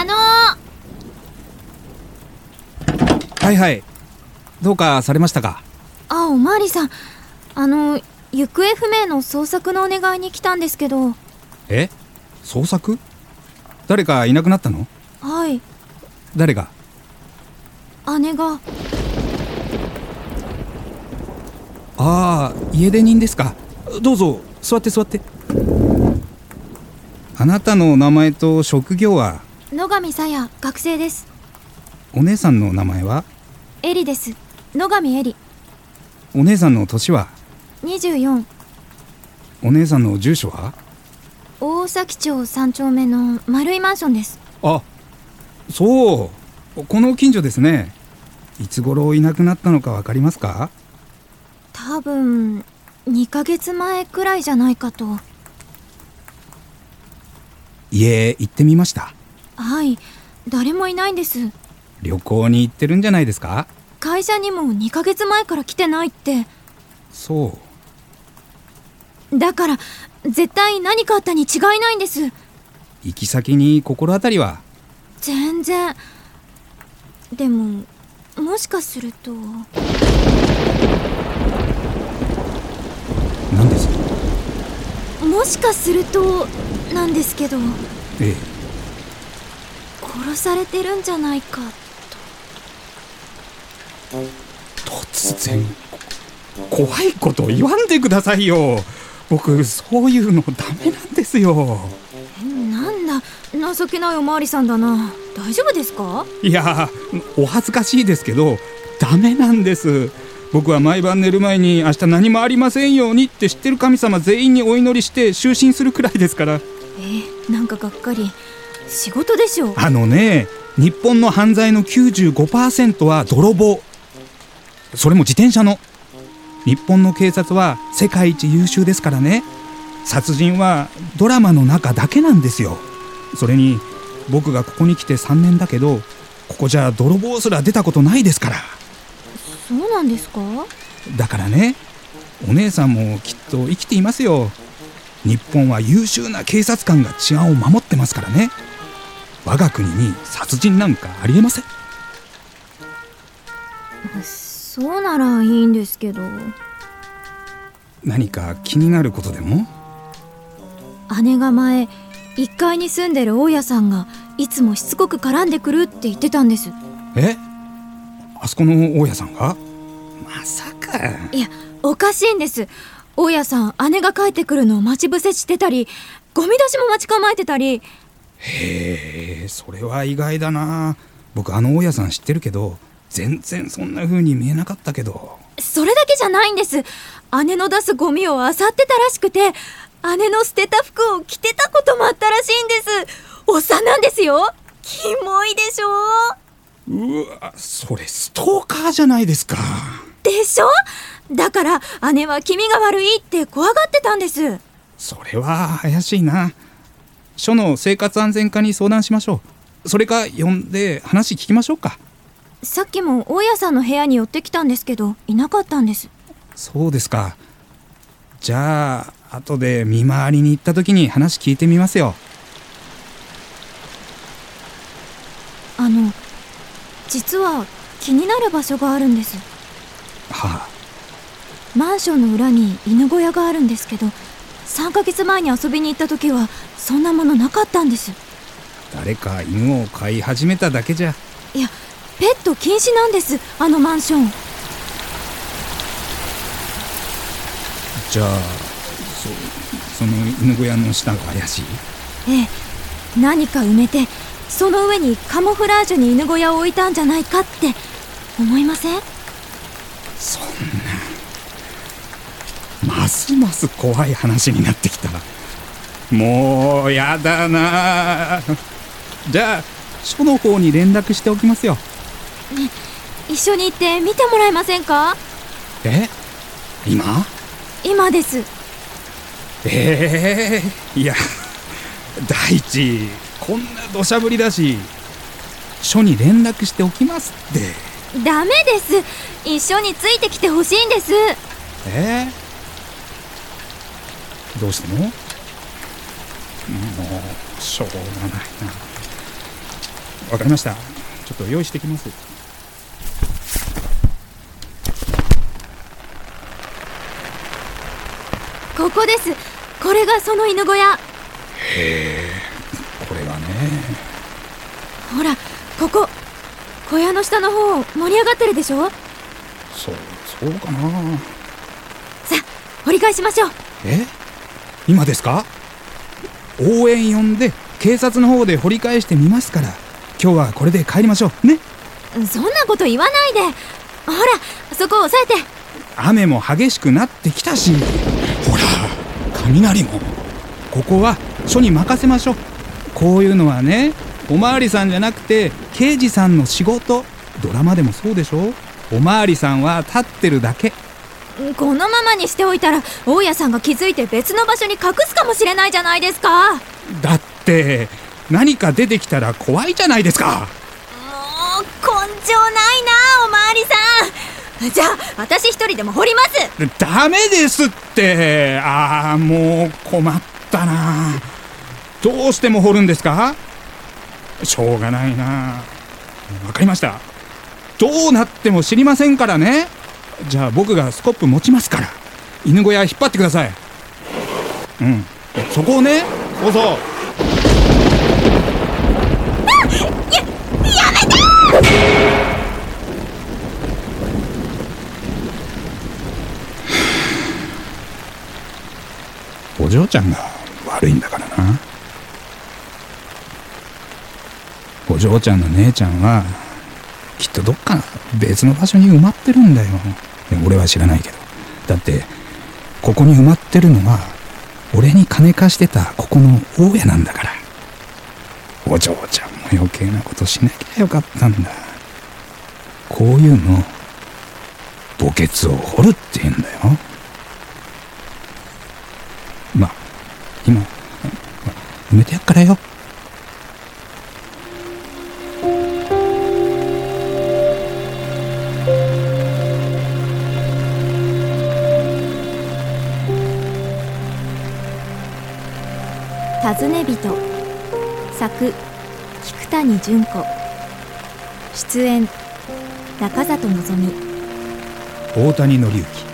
あのはいはい。どうかされましたか？あおまわりさん。あの行方不明の捜索のお願いに来たんですけど。え？捜索？誰かいなくなったの？はい。誰が？姉が。ああ家出人ですか。どうぞ座って座って。あなたの名前と職業は？野上さや学生です。お姉さんの名前は？エリです。野上エリ。お姉さんの年は？24お姉さんの住所は？大崎町3丁目の丸いマンションです。あそう。この近所ですね。いつ頃いなくなったのか分かりますか？多分2ヶ月前くらいじゃないかと。家行ってみましたはい誰もいないんです。旅行に行ってるんじゃないですか？会社にも2ヶ月前から来てないって。そう。だから絶対何かあったに違いないんです。行き先に心当たりは？全然。でももしかすると。何です？もしかするとなんですけど。ええ殺されてるんじゃないか突然怖いこと言わんでくださいよ。僕そういうのダメなんですよ。となんだ？情けないおまわりさんだな。大丈夫ですか？いやお恥ずかしいですけどダメなんです。僕は毎晩寝る前に明日何もありませんようにって知ってる神様全員にお祈りして就寝するくらいですから。えー、なんかがっかり仕事でしょ？あのね日本の犯罪の95%は泥棒。それも自転車の。日本の警察は世界一優秀ですからね。殺人はドラマの中だけなんですよ。それに僕がここに来て3年だけどここじゃ泥棒すら出たことないですから。そうなんですか？だからねお姉さんもきっと生きていますよ。日本は優秀な警察官が治安を守ってますからね我が国に殺人なんかありえません。そうならいいんですけど。何か気になることでも？姉が前1階に住んでる大家さんがいつもしつこく絡んでくるって言ってたんです。え？あそこの大家さんが？まさか。いやおかしいんです。大家さん姉が帰ってくるのを待ち伏せしてたりゴミ出しも待ち構えてたりへえそれは意外だな。僕あの大家さん知ってるけど全然そんな風に見えなかったけど。それだけじゃないんです。姉の出すゴミを漁ってたらしくて姉の捨てた服を着てたこともあったらしいんです。おっさんなんですよ。キモいでしょ？うわそれストーカーじゃないですか。でしょ？だから姉は気味が悪いって怖がってたんです。それは怪しいな署の生活安全課に相談しましょう。それか呼んで話聞きましょうか。さっきも大家さんの部屋に寄ってきたんですけどいなかったんです。そうですか。じゃあ後で見回りに行った時に話聞いてみますよ。あの実は気になる場所があるんです。はあ。マンションの裏に犬小屋があるんですけど3ヶ月前に遊びに行った時はそんなものなかったんです。誰か犬を飼い始めただけじゃ。いやペット禁止なんですあのマンション。じゃあそその犬小屋の下が怪しい？ええ何か埋めてその上にカモフラージュに犬小屋を置いたんじゃないかって思いません？そんなますます怖い話になってきたもうやだな。じゃあ署の方に連絡しておきますよ。ね一緒に行って見てもらえませんか？え？今？今です。ええー、いや第一こんな土砂降りだし署に連絡しておきますって。ダメです。一緒についてきてほしいんです。えー、どうしても。もうしょうがないな。わかりました。ちょっと用意してきます。ここです。これがその犬小屋。へえこれがね。ほらここ。小屋の下の方盛り上がってるでしょ？そうそうかな。さあ掘り返しましょう。え？今ですか？応援呼んで警察の方で掘り返してみますから。今日はこれで帰りましょう。ね？そんなこと言わないで。ほらそこを押さえて。雨も激しくなってきたし。ほら雷も。ここは署に任せましょう。こういうのはねおまわりさんじゃなくて刑事さんの仕事。ドラマでもそうでしょおまわりさんは立ってるだけこのままにしておいたら大家さんが気づいて別の場所に隠すかもしれないじゃないですか。もだって何か出てきたら怖いじゃないですか。う根性ないなおまわりさん。じゃあ私一人でも掘ります。ダメですって。ああもう困ったな。どうしても掘るんですか？しょうがないな。わかりました。どうなっても知りませんからねじゃあ僕がスコップ持ちますから。犬小屋引っ張ってください。うん。そこをね。そうそう。お嬢ちゃんが悪いんだからな。お嬢ちゃんの姉ちゃんはきっとどっか別の場所に埋まってるんだよ俺は知らないけど。だってここに埋まってるのは俺に金貸してたここの大家なんだから。お嬢ちゃんも余計なことしなきゃよかったんだ。こういうの墓穴を掘るって言うんだよ。まあ今埋めてやっからよ。尋ね人。作菊谷純子。出演中里望大谷紀之。